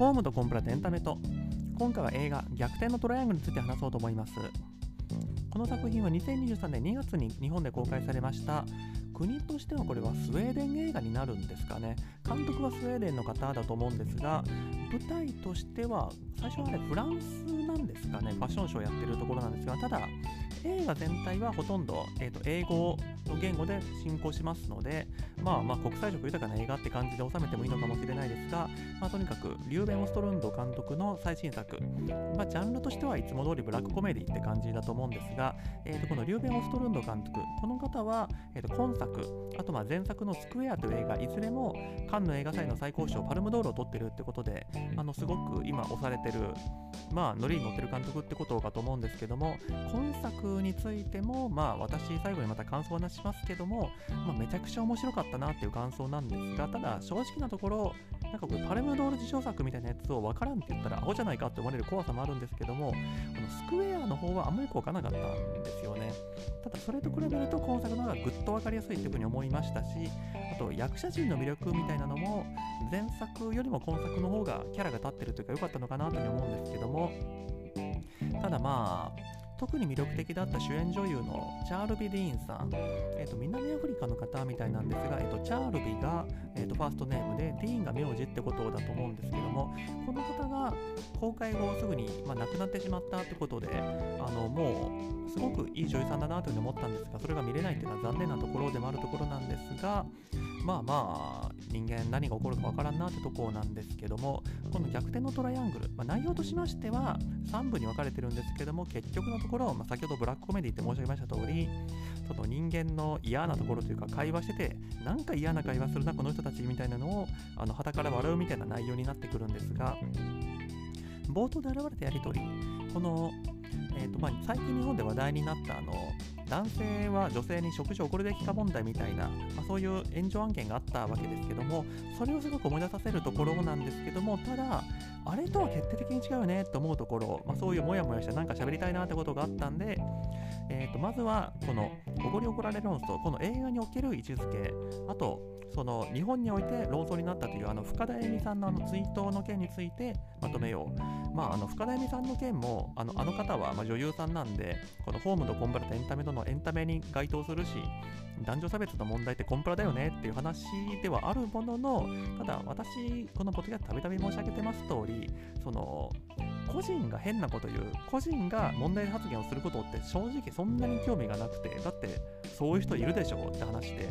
ホームとコンプラとエンタメと。今回は映画逆転のトライアングルについて話そうと思います。この作品は2023年2月に日本で公開されました。国としてはこれはスウェーデン映画になるんですかね。監督はスウェーデンの方だと思うんですが舞台としては最初はねフランスなんですかね。ファッションショーやってるところなんですがただ映画全体はほとんど、えーと、英語の言語で進行しますので、まあ、まあ国際色豊かな映画って感じで収めてもいいのかもしれないですが、まあ、とにかくリューベン・オストルンド監督の最新作、まあ、ジャンルとしてはいつも通りブラックコメディって感じだと思うんですが、えー、とこのリューベン・オストルンド監督この方は、えー、と今作あとまあ前作のスクエアという映画いずれもカンヌ映画祭の最高賞パルムドールを取ってるってことであのすごく今押されてるまあノリに乗ってる監督ってことかと思うんですけども今作についてもも、まあ、私、最後にまた感想を話しますけども、まあ、めちゃくちゃ面白かったなっていう感想なんですが、ただ、正直なところ、なんかこれ、パルムドール受賞作みたいなやつを分からんって言ったら、アホじゃないかって思われる怖さもあるんですけども、あのスクエアの方はあんまりよく分からなかったんですよね。ただ、それと比べると、今作の方がぐっと分かりやすいっていうふうに思いましたし、あと、役者陣の魅力みたいなのも、前作よりも今作の方がキャラが立ってるというか、良かったのかなというふうに思うんですけども、ただまあ、特に魅力的だった主演女優のチャールビ・ディーンさん、えーと、南アフリカの方みたいなんですが、えーと、チャールビが、えーと、ファーストネームでディーンが名字ってことだと思うんですけどもこの方が公開後すぐに、まあ、亡くなってしまったってことであのもうすごくいい女優さんだなというふうに思ったんですがそれが見れないっていうのは残念なところでもあるところなんですがまあまあ人間何が起こるかわからんなってとこなんですけどもこの逆転のトライアングル、まあ、内容としましては3部に分かれてるんですけども結局のところ、まあ、先ほどブラックコメディって申し上げました通りその人間の嫌なところというか会話しててなんか嫌な会話するなこの人たちみたいなのをあの旗から笑うみたいな内容になってくるんですが冒頭で現れたやり取りこの、えーとまあ、最近日本で話題になったあの男性は女性に食事を送るべきか問題みたいな、まあ、そういう炎上案件があったわけですけどもそれをすごく思い出させるところなんですけどもただあれとは決定的に違うよねと思うところ、まあ、そういうモヤモヤしてなんか喋りたいなってことがあったんで、えー、とまずはこの「おごり怒られ論争」この映画における位置づけあとその日本において論争になったというあの深田恵美さんのあの追悼の件についてまとめよう。まあ、あの深田恵美さんの件もあのあの方はま女優さんなんでこのホームとコンプラとエンタメとのエンタメに該当するし男女差別の問題ってコンプラだよねっていう話ではあるもののただ私このポッドキャストたびたび申し上げてます通りその個人が変なこと言う個人が問題発言をすることって正直そんなに興味がなくてだってそういう人いるでしょって話で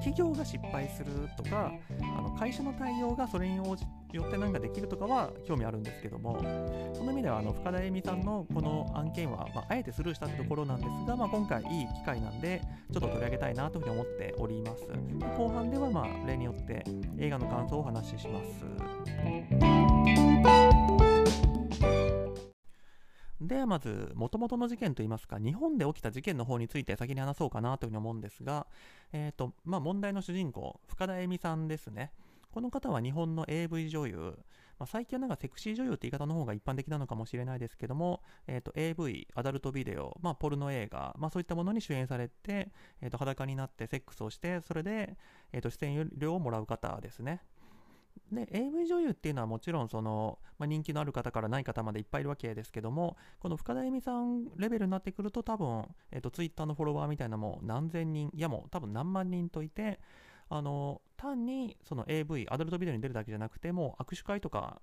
企業が失敗するとかあの会社の対応がそれに応じよって何かできるとかは興味あるんですけどもその意味ではあの深田恵美さんのこの案件は、まあ、あえてスルーしたってところなんですが、まあ、今回いい機会なんでちょっと取り上げたいなというふうに思っております。後半ではまあ例によって映画の感想をお話しします。でまず、もともとの事件といいますか、日本で起きた事件の方について先に話そうかなというふうに思うんですが、えーとまあ、問題の主人公、深田恵美さんですね。この方は日本の AV 女優、まあ、最近はなんかセクシー女優って言い方の方が一般的なのかもしれないですけども、えーと、AV、アダルトビデオ、まあ、ポルノ映画、まあ、そういったものに主演されて、えー、と裸になってセックスをして、それで、えー、と出演料をもらう方ですね。で AV 女優っていうのはもちろんその、まあ、人気のある方からない方までいっぱいいるわけですけどもこの深田恵美さんレベルになってくると多分、えーと、Twitter のフォロワーみたいなのも何千人いやもう多分何万人といてあの単にその AV アダルトビデオに出るだけじゃなくてもう握手会とか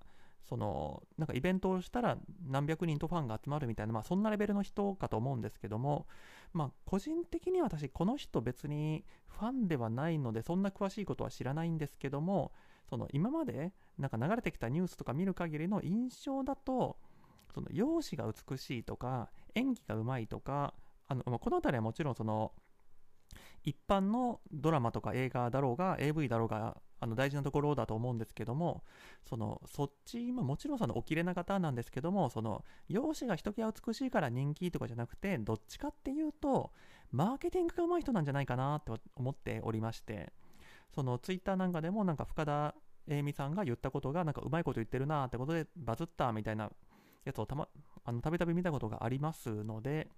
そのなんかイベントをしたら何百人とファンが集まるみたいな、まあ、そんなレベルの人かと思うんですけども、まあ、個人的に私この人別にファンではないのでそんな詳しいことは知らないんですけどもその今までなんか流れてきたニュースとか見る限りの印象だとその容姿が美しいとか演技がうまいとかあの、ま、この辺りはもちろんその一般のドラマとか映画だろうが AV だろうがあの大事なところだと思うんですけどもそのそっち、まあ、もちろんそのおきれな方なんですけどもその容姿がひときわ美しいから人気とかじゃなくてどっちかっていうとマーケティングがうまい人なんじゃないかなと思っておりましてそのツイッターなんかでもなんか深田栄美さんが言ったことがなんかうまいこと言ってるなってことでバズったみたいなやつをたまあのたびたび見たことがありますので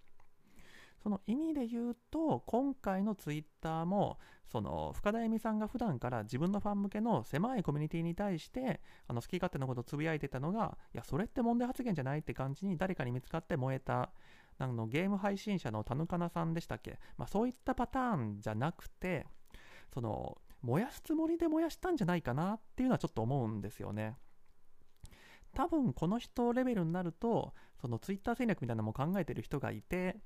その意味で言うと今回のツイッターもその深田恵美さんが普段から自分のファン向けの狭いコミュニティに対してあの好き勝手なことをつぶやいてたのがいやそれって問題発言じゃないって感じに誰かに見つかって燃えたあのゲーム配信者の田ヌカナさんでしたっけ、まあ、そういったパターンじゃなくてその燃やすつもりで燃やしたんじゃないかなっていうのはちょっと思うんですよね。多分この人レベルになるとそのツイッター戦略みたいなのも考えてる人がいて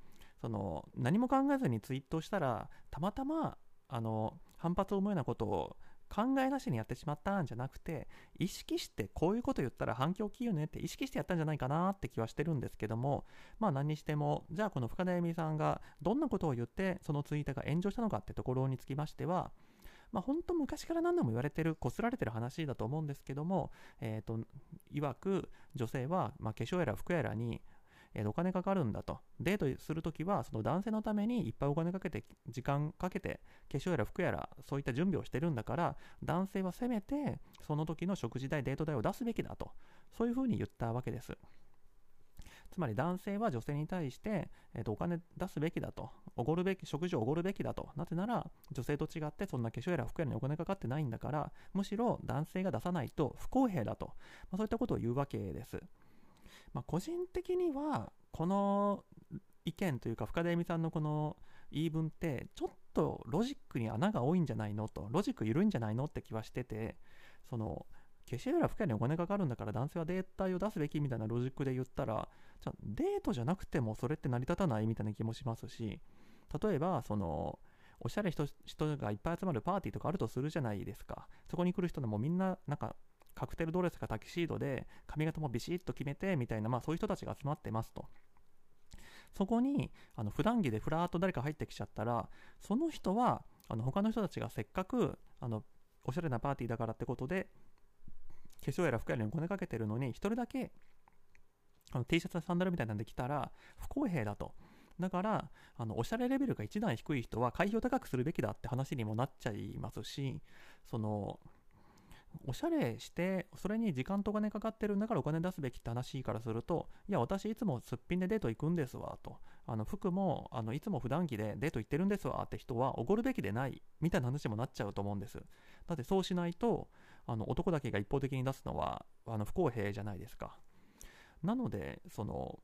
その何も考えずにツイートしたらたまたまあの反発を思うようなことを考えなしにやってしまったんじゃなくて意識してこういうこと言ったら反響大きいよねって意識してやったんじゃないかなって気はしてるんですけどもまあ何にしてもじゃあこの深田恵美さんがどんなことを言ってそのツイートが炎上したのかってところにつきましてはまあ、本当昔から何度も言われてる、こすられてる話だと思うんですけども、えっ、ー、と、曰く女性は、まあ、化粧やら服やらに、えー、お金かかるんだと。デートするときは、その男性のためにいっぱいお金かけて、時間かけて、化粧やら服やら、そういった準備をしてるんだから、男性はせめて、その時の食事代、デート代を出すべきだと。そういうふうに言ったわけです。つまり男性は女性に対して、えー、とお金出すべきだと、おごるべき、食事をおごるべきだと。なぜなら、女性と違ってそんな化粧やら服やらにお金かかってないんだから、むしろ男性が出さないと不公平だと。まあ、そういったことを言うわけです。まあ、個人的には、この意見というか、深田恵美さんのこの言い分って、ちょっとロジックに穴が多いんじゃないのと、ロジック緩いんじゃないのって気はしてて、その、消しやらにお金かかるんだから男性はデータを出すべきみたいなロジックで言ったら、じゃあデートじゃなくてもそれって成り立たないみたいな気もしますし、例えば、その、おしゃれ人がいっぱい集まるパーティーとかあるとするじゃないですか。そこに来る人でもみんな、なんか、カクテルドレスかタキシードで髪型もビシッと決めてみたいな、まあそういう人たちが集まってますと。そこに、あの、普段着でふらっと誰か入ってきちゃったら、その人は、あの、他の人たちがせっかく、あの、おしゃれなパーティーだからってことで、粧やら服やらにお金かけてるのに、1人だけあの T シャツやサンダルみたいなんで来たら不公平だと。だから、あの、おしゃれレベルが一段低い人は会費を高くするべきだって話にもなっちゃいますし、その、おしゃれして、それに時間とお金かかってるんだからお金出すべきって話からすると、いや、私いつもすっぴんでデート行くんですわ、と。あの、服も、あの、いつも普段着でデート行ってるんですわ、って人はおごるべきでない、みたいな話もなっちゃうと思うんです。だってそうしないと、あの、男だけが一方的に出すのは、あの、不公平じゃないですか。なので、その、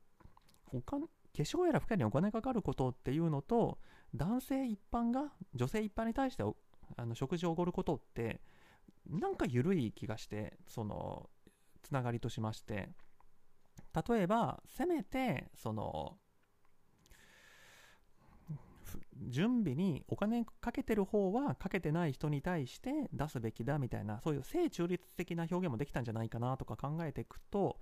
お金、化粧やら服やにお金かかることっていうのと、男性一般が女性一般に対してあの食事をおごることって、なんか緩い気がして、その、つながりとしまして、例えば、せめて、その、準備にお金かけてる方はかけてない人に対して出すべきだみたいなそういう性中立的な表現もできたんじゃないかなとか考えていくと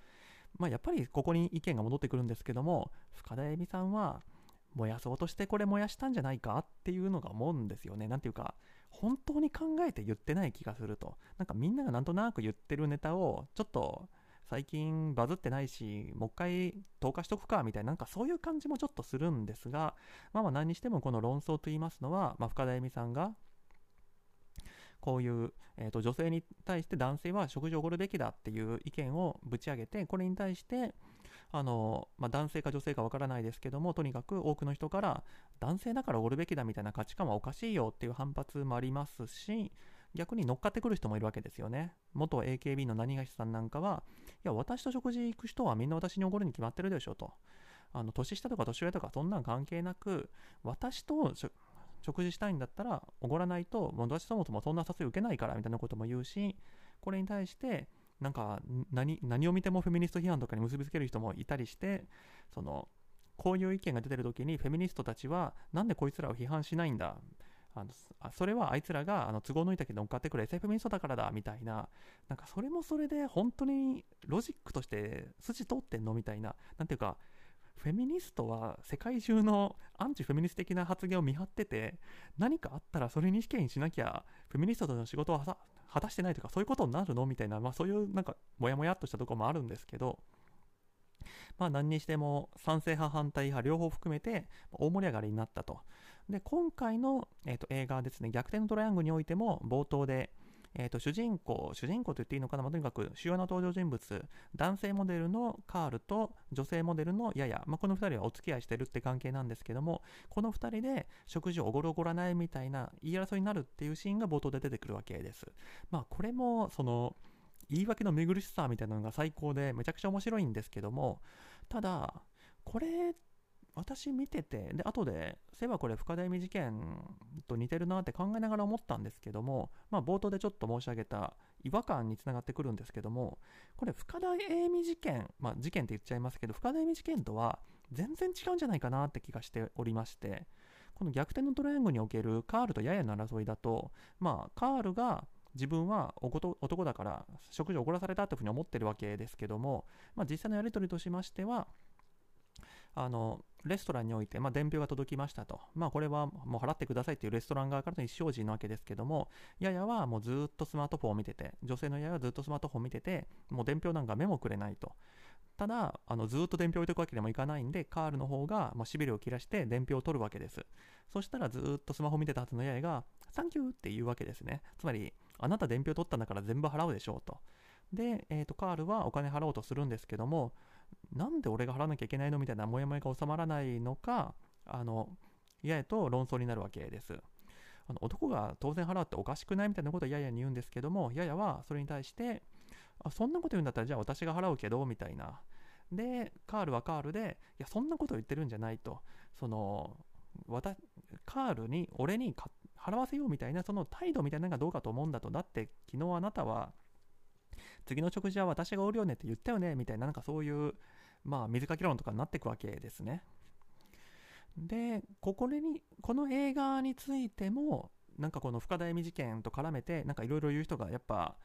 まあ、やっぱりここに意見が戻ってくるんですけども深田恵美さんは燃やそうとしてこれ燃やしたんじゃないかっていうのが思うんですよね。なんていうか、本当に考えて言ってない気がすると。なんかみんながなんとなく言ってるネタを、ちょっと最近バズってないし、もう一回投下しとくかみたいな、なんかそういう感じもちょっとするんですが、まあまあ何にしてもこの論争と言いますのは、まあ、深田恵美さんがこういう、えーと、女性に対して男性は食事をおごるべきだっていう意見をぶち上げて、これに対して、あのまあ、男性か女性かわからないですけども、とにかく多くの人から男性だからおごるべきだみたいな価値観はおかしいよっていう反発もありますし、逆に乗っかってくる人もいるわけですよね。元 AKB の何がしさんなんかは、いや、私と食事行く人はみんな私におごるに決まってるでしょと。あの年下とか年上とかそんなん関係なく、私と食事したいんだったらおごらないと、もう私そもそもそんな誘い受けないからみたいなことも言うし、これに対して、なんか何何を見てもフェミニスト批判とかに結びつける人もいたりして、そのこういう意見が出てる時にフェミニストたちはなんでこいつらを批判しないんだあのそれはあいつらがあの都合のいいだけ乗っかってくる SF フェミニストだからだみたいな。なんかそれもそれで本当にロジックとして筋通ってんの？みたいな。なんていうかフェミニストは世界中のアンチフェミニスト的な発言を見張ってて、何かあったらそれに意見しなきゃ、フェミニストとの仕事は果たしてないとか、そういうことになるの？みたいな、まあそういうなんか、もやもやっとしたところもあるんですけど、まあ何にしても賛成派、反対派両方含めて大盛り上がりになったと。で、今回の、えーと、映画はですね、逆転のトライアングルにおいても冒頭で、えーと、主人公、主人公と言っていいのかな、まあ、とにかく主要な登場人物、男性モデルのカールと女性モデルのヤヤ、まあ、この2人はお付き合いしてるって関係なんですけども、この2人で食事をおごるおごらないみたいな言い争いになるっていうシーンが冒頭で出てくるわけです。まあ、これも、その、言い訳の見苦しさみたいなのが最高でめちゃくちゃ面白いんですけどもただこれっ私見てて、で、後で、そういえばこれ深田恵美事件と似てるなって考えながら思ったんですけども、まあ冒頭でちょっと申し上げた違和感につながってくるんですけども、これ深田恵美事件、まあ事件って言っちゃいますけど、深田恵美事件とは全然違うんじゃないかなって気がしておりまして、この逆転のトライアングルにおけるカールとヤヤの争いだと、まあカールが自分は男だから食事をおごらされたというふうに思ってるわけですけども、まあ、実際のやり取りとしましては、あのレストランにおいて、まあ、伝票が届きましたと、まあ、これはもう払ってくださいというレストラン側からの意思表示なわけですけども、ややはもうずっとスマートフォンを見てて、女性のややはずっとスマートフォンを見てて、もう伝票なんか目もくれないと。ただ、あのずっと伝票を置いておくわけにもいかないんで、カールの方がもうしびれを切らして伝票を取るわけです。そしたらずっとスマホ見てたはずのややが、サンキューって言うわけですね。つまり、あなた伝票取ったんだから全部払うでしょうと。で、えーと、カールはお金払おうとするんですけども、なんで俺が払わなきゃいけないのみたいなモヤモヤが収まらないのか、あの、ややと論争になるわけです。あの男が当然払っておかしくないみたいなことをややに言うんですけども、ややはそれに対して、あそんなこと言うんだったらじゃあ私が払うけど、みたいな。で、カールはカールで、いや、そんなこと言ってるんじゃないと。その、カールに、俺に払わせようみたいな、その態度みたいなのがどうかと思うんだと。だって、昨日あなたは、次の食事は私がおるよねって言ったよねみたいな、なんかそういう、まあ、水かけ論とかになっていくわけですね。で、ここに、この映画についても、なんかこの深田恵美事件と絡めて、なんかいろいろ言う人がやっぱ、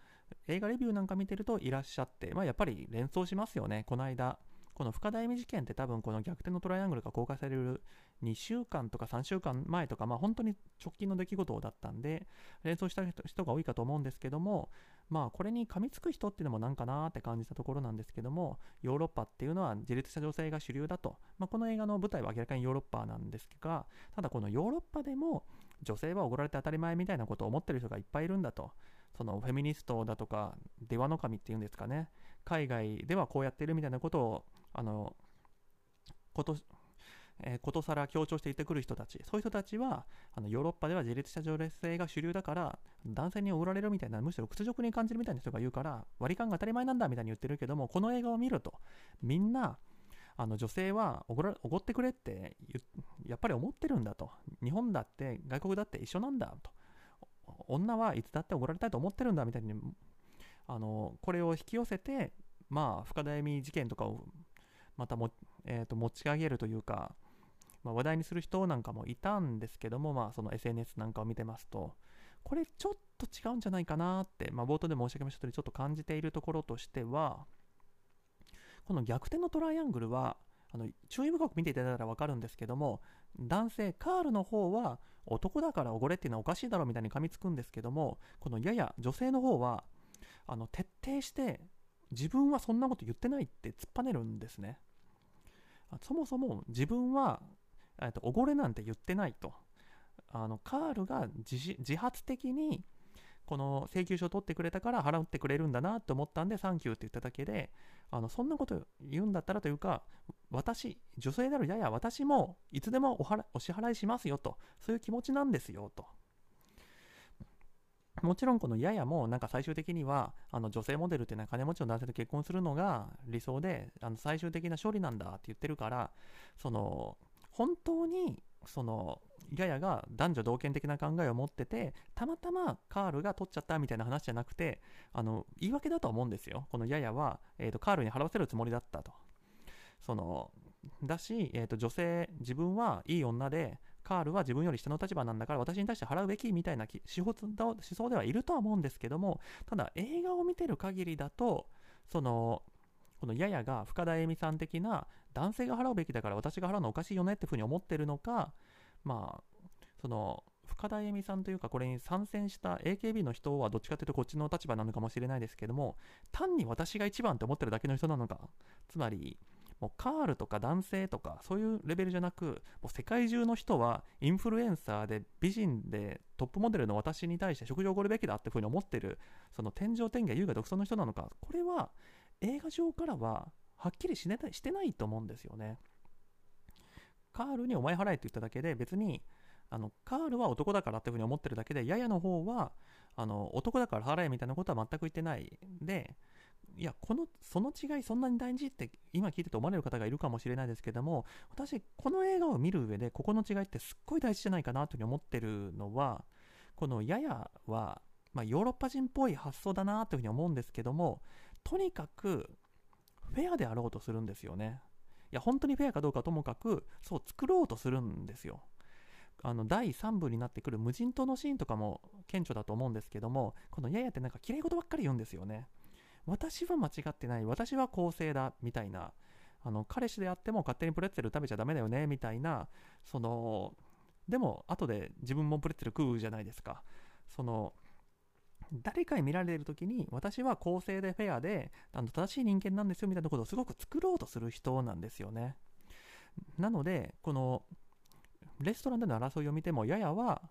映画レビューなんか見てるといらっしゃって、まあやっぱり連想しますよね。この間、この深田恵美事件って多分この逆転のトライアングルが公開される2週間とか3週間前とか、まあ本当に直近の出来事だったんで、連想した人が多いかと思うんですけども、まあこれに噛みつく人っていうのもなんかなって感じたところなんですけども、ヨーロッパっていうのは自立した女性が主流だと。まあこの映画の舞台は明らかにヨーロッパなんですが、ただこのヨーロッパでも女性はおごられて当たり前みたいなことを思ってる人がいっぱいいるんだと。そのフェミニストだとか、出羽の神っていうんですかね。海外ではこうやってるみたいなことをあのこと,、えー、ことさら強調して言ってくる人たち。そういう人たちはあのヨーロッパでは自立した女性が主流だから男性におごられるみたいなむしろ屈辱に感じるみたいな人が言うから割り勘が当たり前なんだみたいに言ってるけどもこの映画を見るとみんなあの女性はおごらおごってくれってやっぱり思ってるんだと。日本だって外国だって一緒なんだと。女はいつだっておごられたいと思ってるんだみたいにあのこれを引き寄せてまあ深田恵美事件とかをまたも、えー、と持ち上げるというか、まあ、話題にする人なんかもいたんですけども、まあ、その SNS なんかを見てますと、これちょっと違うんじゃないかなって、まあ、冒頭で申し上げました通り、ちょっと感じているところとしては、この逆転のトライアングルは、あの注意深く見ていただいたら分かるんですけども、男性、カールの方は、男だからおごれっていうのはおかしいだろみたいに噛みつくんですけども、このやや女性の方は、あの徹底して自分はそんなこと言ってないって突っぱねるんですね。そもそも自分は、えっと、おごれなんて言ってないと。あのカールが自発的にこの請求書を取ってくれたから払ってくれるんだなって思ったんでサンキューって言っただけであのそんなこと言うんだったらというか私女性であるやや私もいつでもおお支払いしますよとそういう気持ちなんですよともちろんこのややもなんか最終的にはあの女性モデルっていうのは金持ちの男性と結婚するのが理想であの最終的な勝利なんだって言ってるからその本当にそのややが男女同権的な考えを持っててたまたまカールが取っちゃったみたいな話じゃなくてあの言い訳だと思うんですよ。このややは、えーと、カールに払わせるつもりだったと。そのだし、えーと女性自分はいい女でカールは自分より下の立場なんだから私に対して払うべきみたいな思想ではいるとは思うんですけどもただ映画を見てる限りだとそのこのややが深田恵美さん的な男性が払うべきだから私が払うのおかしいよねっていうふうに思ってるのかまあその深田恵美さんというかこれに参戦した AKB の人はどっちかというとこっちの立場なのかもしれないですけども単に私が一番って思ってるだけの人なのかつまりもうカールとか男性とかそういうレベルじゃなくもう世界中の人はインフルエンサーで美人でトップモデルの私に対して食事をおごるべきだっていうふうに思ってるその天上天下優雅独尊の人なのかこれは映画上からははっきりし,、ね、してないと思うんですよね。カールにお前払えって言っただけで別にあのカールは男だからっていうふうに思ってるだけでややの方はあの男だから払えみたいなことは全く言ってない。でいやこのその違いそんなに大事って今聞いてて思われる方がいるかもしれないですけども私この映画を見る上でここの違いってすっごい大事じゃないかなというふうに思ってるのはこのややは、まあ、ヨーロッパ人っぽい発想だなというふうに思うんですけどもとにかくフェアであろうとするんですよね。いや本当にフェアかどうかともかくそう作ろうとするんですよ。あの第3部になってくる無人島のシーンとかも顕著だと思うんですけどもこのややってなんか綺麗事ばっかり言うんですよね。私は間違ってない。私は公正だみたいな。あの彼氏であっても勝手にプレッツェル食べちゃダメだよねみたいな。そのでも後で自分もプレッツェル食うじゃないですか。その誰かに見られる時に私は公正でフェアであの正しい人間なんですよみたいなことをすごく作ろうとする人なんですよね。なのでこのレストランでの争いを見てもややは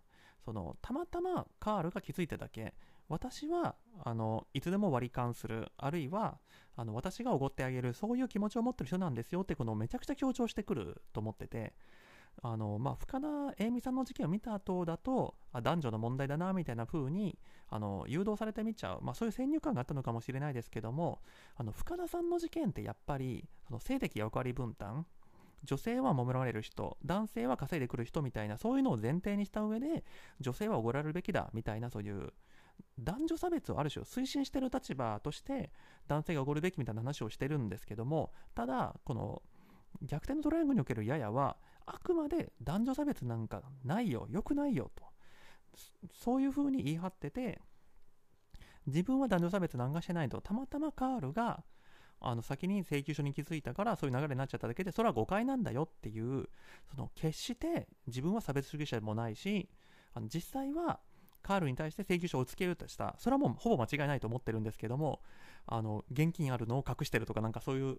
そのたまたまカールが気づいただけ。私はあのいつでも割り勘する。あるいはあの私がおごってあげる。そういう気持ちを持ってる人なんですよってこのめちゃくちゃ強調してくると思ってて。あのまあ、深田栄美さんの事件を見た後だとあ男女の問題だなみたいな風にあに誘導されてみちゃう、まあ、そういう先入観があったのかもしれないですけどもあの深田さんの事件ってやっぱりその性的役割分担女性は守られる人男性は稼いでくる人みたいなそういうのを前提にした上で女性はおごられるべきだみたいなそういう男女差別をある種推進してる立場として男性がおごるべきみたいな話をしてるんですけどもただこの逆転のトライアングルにおけるややはあくまで男女差別なんかないよ良くないよと。そういうふうに言い張ってて自分は男女差別なんかしてないと。たまたまカールがあの先に請求書に気づいたからそういう流れになっちゃっただけでそれは誤解なんだよっていうその決して自分は差別主義者でもないしあの実際はカールに対して請求書をつけるとしたそれはもうほぼ間違いないと思ってるんですけどもあの現金あるのを隠してるとかなんかそういう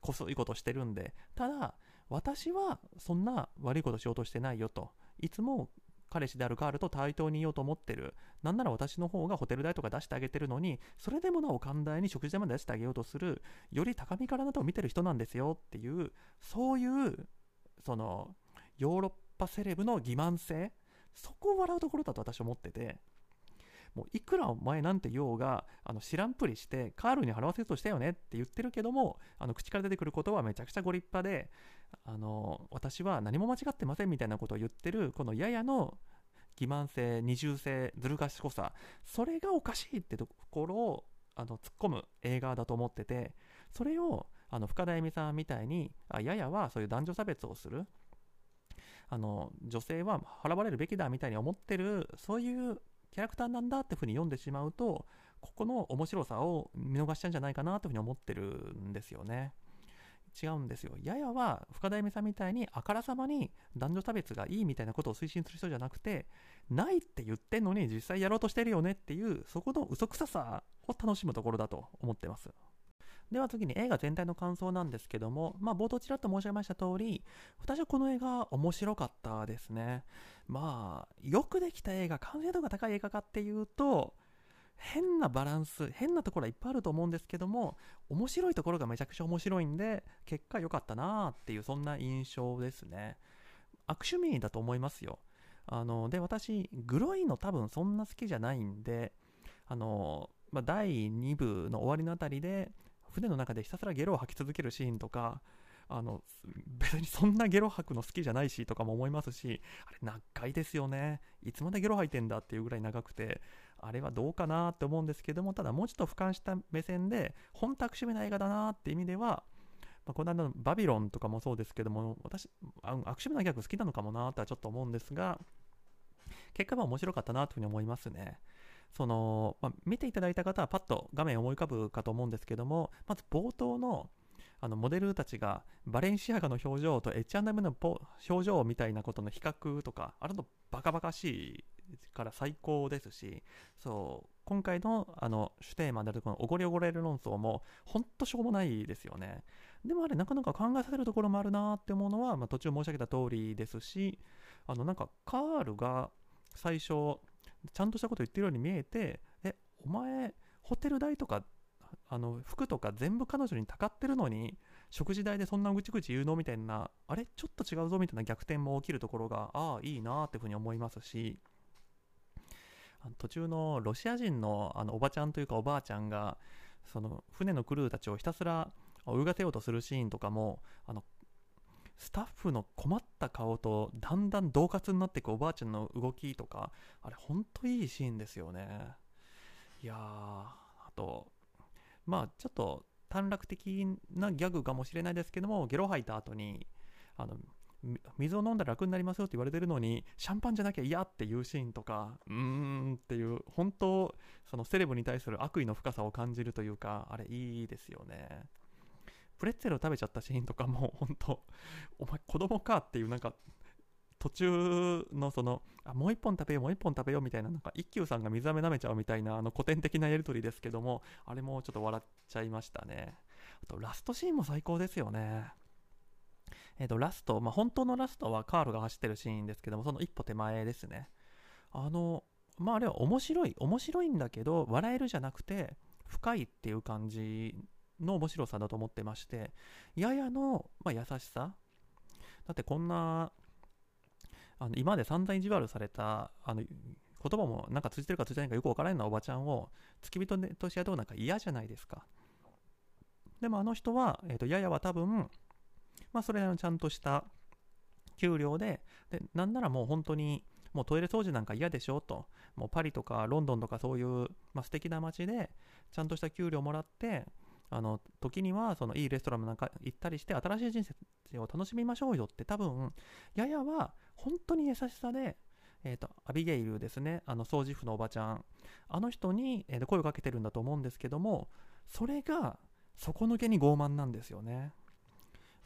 こそいことしてるんでただ私はそんな悪いことしようとしてないよといつも彼氏であるカールと対等にいようと思ってる。なんなら私の方がホテル代とか出してあげてるのにそれでもなお寛大に食事代まで出してあげようとする。より高みからなどを見てる人なんですよっていうそういうそのヨーロッパセレブの欺瞞性。そこを笑うところだと私は思ってて。もういくらお前なんて言おうがあの知らんぷりしてカールに払わせようとしたよねって言ってるけどもあの口から出てくることはめちゃくちゃご立派であの私は何も間違ってませんみたいなことを言ってるこのややの欺瞞性二重性ずる賢さそれがおかしいってところをあの突っ込む映画だと思っててそれをあの深田恵美さんみたいにあややはそういう男女差別をするあの女性は払われるべきだみたいに思ってるそういうキャラクターなんだってふうに読んでしまうとここの面白さを見逃しちゃうんじゃないかなというふうに思ってるんですよね。違うんですよ。ややは深田恵美さんみたいにあからさまに男女差別がいいみたいなことを推進する人じゃなくてないって言ってんのに実際やろうとしてるよねっていうそこの嘘くささを楽しむところだと思ってます。では次に映画全体の感想なんですけども、まあ、冒頭ちらっと申し上げました通り、私はこの映画面白かったですね。まあ、よくできた映画、完成度が高い映画かっていうと、変なバランス、変なところはいっぱいあると思うんですけども、面白いところがめちゃくちゃ面白いんで、結果良かったなっていう、そんな印象ですね。悪趣味だと思いますよ。あの、で、私、グロいの多分そんな好きじゃないんで、あの、まあ、第2部の終わりのあたりで、船の中でひたすらゲロを吐き続けるシーンとか、あの別にそんなゲロ吐くの好きじゃないしとかも思いますしあれ長いですよねいつまでゲロ吐いてんだっていうぐらい長くてあれはどうかなって思うんですけどもただもうちょっと俯瞰した目線で本当悪趣味な映画だなって意味では、まあ、この間のバビロンとかもそうですけども私悪趣味なギャグ好きなのかもなとはちょっと思うんですが結果は面白かったなというふうに思いますね。その、まあ、見ていただいた方はパッと画面思い浮かぶかと思うんですけども、まず冒頭のあのモデルたちがバレンシアガの表情と H&M の表情みたいなことの比較とか、あれのバカバカしいから最高ですし、そう、今回のあの主テーマであるこのおごりおごれる論争もほんとしょうもないですよね。でもあれなかなか考えさせるところもあるなって思うのは、まあ、途中申し上げた通りですしあのなんかカールが最初ちゃんとしたこと言ってるように見えてえお前ホテル代とかあの服とか全部彼女にたかってるのに食事代でそんなぐちぐち言うのみたいなあれ？ちょっと違うぞみたいな逆転も起きるところがああいいなっていうふうに思いますし途中のロシア人のあのおばちゃんというかおばあちゃんがその船のクルーたちをひたすら泳がせようとするシーンとかもあのスタッフの困った顔とだんだん恫喝になっていくおばあちゃんの動きとかあれほんといいシーンですよね。いやあとまあちょっと短絡的なギャグかもしれないですけどもゲロ吐いた後にあの水を飲んだら楽になりますよって言われてるのにシャンパンじゃなきゃ嫌っていうシーンとかうーんっていう本当そのセレブに対する悪意の深さを感じるというかあれいいですよね。プレッツェルを食べちゃったシーンとかも本当お前子供かっていうなんか途中のそのあもう一本食べようもう一本食べようみたいななんか一休さんが水飴舐めちゃうみたいなあの古典的なやり取りですけどもあれもちょっと笑っちゃいましたね。あとラストシーンも最高ですよね。えっ、ー、とラスト、まあ、本当のラストはカールが走ってるシーンですけどもその一歩手前ですね。あのまああれは面白い面白いんだけど笑えるじゃなくて深いっていう感じの面白さだと思ってましてややの、まあ、優しさ。だってこんなあの今まで散々意地悪されたあの言葉もなんか通じてるか通じないかよくわからないようなおばちゃんを付き人として雇うなんか嫌じゃないですか。でもあの人は、えーと、ややは多分、まあ、それなりのちゃんとした給料ででなんならもう本当にもうトイレ掃除なんか嫌でしょと。もうパリとかロンドンとかそういう、まあ、素敵な街でちゃんとした給料もらってあの時にはそのいいレストランなんか行ったりして新しい人生を楽しみましょうよって多分ややは本当に優しさで、えーと、アビゲイルですね。あの掃除婦のおばちゃん。あの人に、えー、声をかけてるんだと思うんですけどもそれが底抜けに傲慢なんですよね。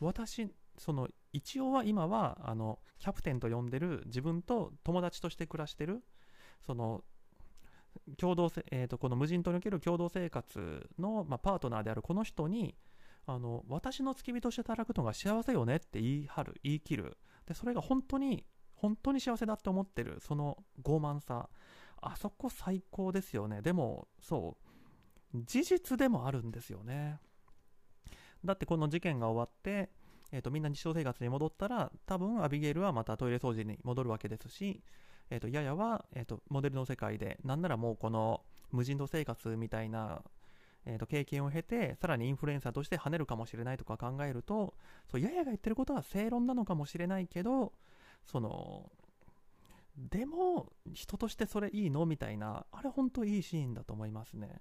私その一応は今はあのキャプテンと呼んでる自分と友達として暮らしてるその共同せ、えーと、この無人島における共同生活の、まあ、パートナーであるこの人にあの私の付き人として働くのが幸せよねって言い張る言い切る。でそれが本当に本当に幸せだって思ってるその傲慢さ。あそこ最高ですよね。でもそう事実でもあるんですよね。だってこの事件が終わってえーと、みんな日常生活に戻ったら多分アビゲイルはまたトイレ掃除に戻るわけですし、えーと、ややは、えーと、モデルの世界でなんならもうこの無人島生活みたいな、えー、と経験を経てさらにインフルエンサーとして跳ねるかもしれないとか考えるとそうややが言ってることは正論なのかもしれないけどそのでも人としてそれいいのみたいなあれ本当いいシーンだと思いますね。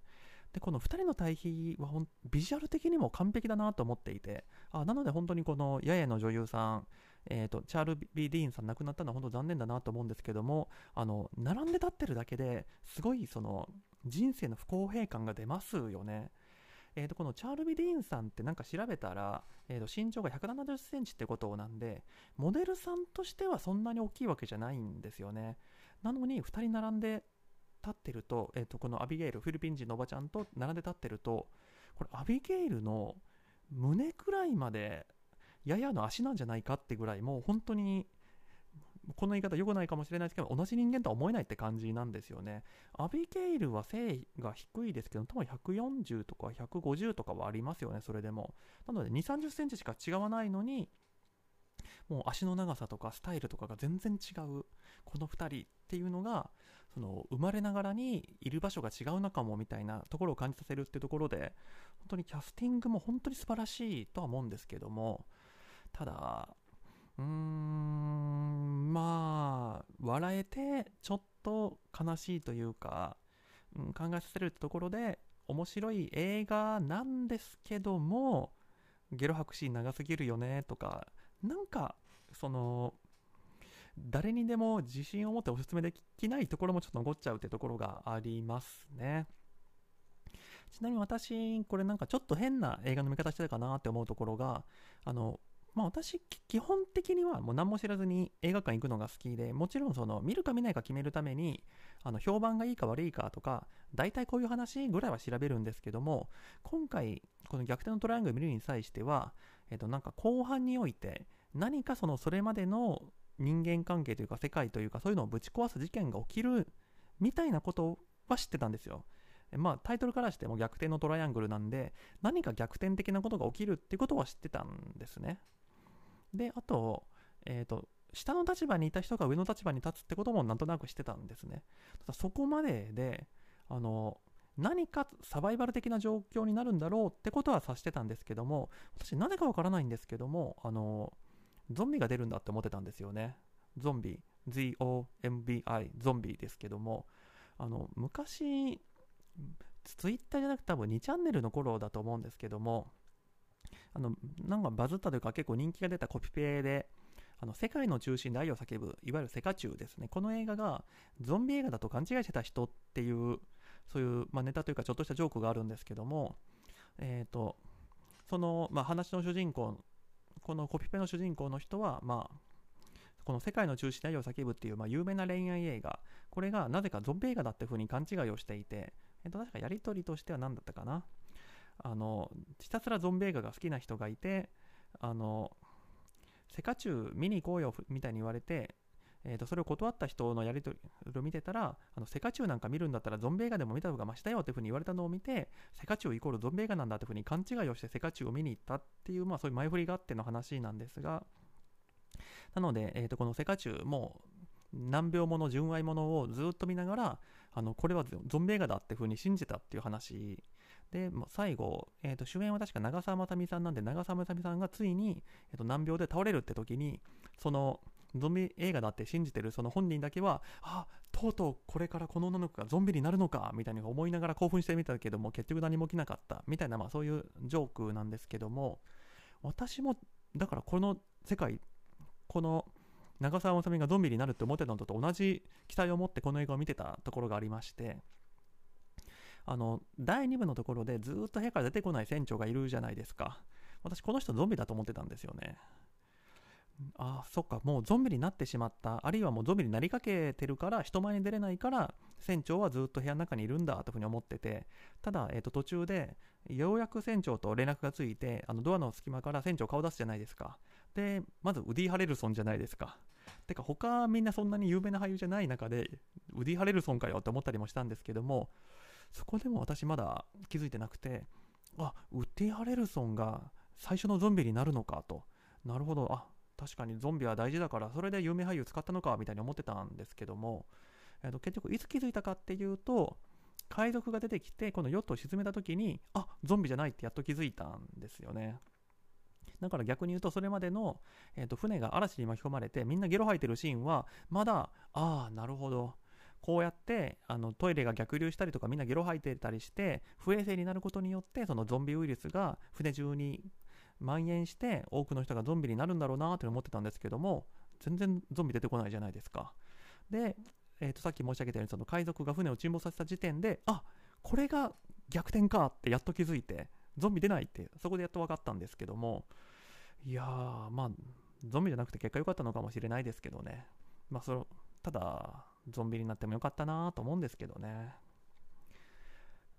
でこの2人の対比はビジュアル的にも完璧だなと思っていてあなので本当にこのややの女優さん、えーと、チャール・ビー・ディーンさん亡くなったのは本当残念だなと思うんですけどもあの並んで立ってるだけですごいその人生の不公平感が出ますよね。えー、とこのチャール・ビディーンさんってなんか調べたら、えー、と身長が170センチってことなんでモデルさんとしてはそんなに大きいわけじゃないんですよねなのに2人並んで立ってると,、えー、とこのアビゲイルフィリピン人のおばちゃんと並んで立ってるとこれアビゲイルの胸くらいまでややの足なんじゃないかってぐらいもう本当にこの言い方良くないかもしれないですけど同じ人間とは思えないって感じなんですよね。アビゲイルは背が低いですけど多分140とか150とかはありますよねそれでも。なので2 3 0センチしか違わないのにもう足の長さとかスタイルとかが全然違うこの2人っていうのがその生まれながらにいる場所が違うのかもみたいなところを感じさせるっていうところで本当にキャスティングも本当に素晴らしいとは思うんですけどもただうーんまあ笑えてちょっと悲しいというか、うん、考えさせるところで面白い映画なんですけどもゲロ吐くシーン長すぎるよねとかなんかその誰にでも自信を持ってお勧めできないところもちょっと残っちゃうってところがありますね。ちなみに私、これなんかちょっと変な映画の見方してたかなって思うところが、あの、まあ、私、基本的にはもう何も知らずに映画館行くのが好きで、もちろんその見るか見ないか決めるために、あの評判がいいか悪いかとか、大体こういう話ぐらいは調べるんですけども、今回、この逆転のトライアングル見るに際しては、えっと、なんか後半において、何かそのそれまでの人間関係というか世界というかそういうのをぶち壊す事件が起きるみたいなことは知ってたんですよ。まあタイトルからしても逆転のトライアングルなんで何か逆転的なことが起きるってことは知ってたんですね。で、あと、えっ、ー、と、下の立場にいた人が上の立場に立つってこともなんとなくしてたんですね。ただそこまでで、あの、何かサバイバル的な状況になるんだろうってことは察してたんですけども、私なぜかわからないんですけども、あの、ゾンビが出るんだって思ってたんですよね。ゾンビ、Z-O-M-B-I、ゾンビですけども、あの、昔、ツイッターじゃなくて多分2チャンネルの頃だと思うんですけども、あの、なんかバズったというか結構人気が出たコピペで、あの、世界の中心で愛を叫ぶ、いわゆるセカチュウですね。この映画がゾンビ映画だと勘違いしてた人っていう、そういう、まあ、ネタというかちょっとしたジョークがあるんですけども、えっ、ー、と、その、まあ、話の主人公、このコピペの主人公の人は、まあ、この世界の中心で愛を叫ぶっていう、まあ、有名な恋愛映画、これがなぜかゾンビ映画だっていうふうに勘違いをしていて、えっ、ー、と、確かやりとりとしては何だったかな。あのひたすらゾンビ映画が好きな人がいてあのセカチュウ見に行こうよみたいに言われて、えー、とそれを断った人のやり取りを見てたらあのセカチュウなんか見るんだったらゾンビ映画でも見た方がマシだよっていうふうに言われたのを見てセカチュウイコールゾンビ映画なんだっていうふうに勘違いをしてセカチュウを見に行ったっていう、まあ、そういう前振りがあっての話なんですがなので、えー、とこのセカチュウも難病もの純愛ものをずっと見ながらあのこれはゾンビ映画だっていうふうに信じたっていう話で、最後、えー、と主演は確か長澤まさみさんなんで、長澤まさみさんがついに、えー、と難病で倒れるって時に、そのゾンビ映画だって信じてるその本人だけは、あとうとうこれからこの女の子がゾンビになるのかみたいに思いながら興奮してみたけども、結局何も起きなかったみたいな、まあ、そういうジョークなんですけども、私も、だからこの世界、この長澤まさみがゾンビになるって思ってたのと同じ期待を持ってこの映画を見てたところがありまして、あの、第2部のところでずっと部屋から出てこない船長がいるじゃないですか。私、この人ゾンビだと思ってたんですよね。あ、そっか、もうゾンビになってしまった。あるいはもうゾンビになりかけてるから、人前に出れないから、船長はずっと部屋の中にいるんだというふうに思ってて、ただ、えー、と途中で、ようやく船長と連絡がついて、あのドアの隙間から船長顔出すじゃないですか。で、まずウディ・ハレルソンじゃないですか。てか、他みんなそんなに有名な俳優じゃない中で、ウディ・ハレルソンかよって思ったりもしたんですけども、そこでも私まだ気づいてなくて、あ、ウッディ・ハレルソンが最初のゾンビになるのかと。なるほど、あ、確かにゾンビは大事だから、それで有名俳優使ったのか、みたいに思ってたんですけども、えー、と結局いつ気づいたかっていうと、海賊が出てきて、このヨットを沈めた時に、あ、ゾンビじゃないってやっと気づいたんですよね。だから逆に言うと、それまでの、えー、と船が嵐に巻き込まれて、みんなゲロ吐いてるシーンは、まだ、ああ、なるほど。こうやってあのトイレが逆流したりとかみんなゲロ吐いてたりして不衛生になることによってそのゾンビウイルスが船中に蔓延して多くの人がゾンビになるんだろうなと思ってたんですけども全然ゾンビ出てこないじゃないですか。で、えー、とさっき申し上げたようにその海賊が船を沈没させた時点であこれが逆転かってやっと気づいてゾンビ出ないってそこでやっと分かったんですけどもいやーまあゾンビじゃなくて結果良かったのかもしれないですけどね。まあそのただゾンビになってもよかったなと思うんですけどね。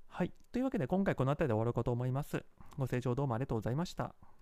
はい。というわけで今回この辺りで終わろうかと思います。ご清聴どうもありがとうございました。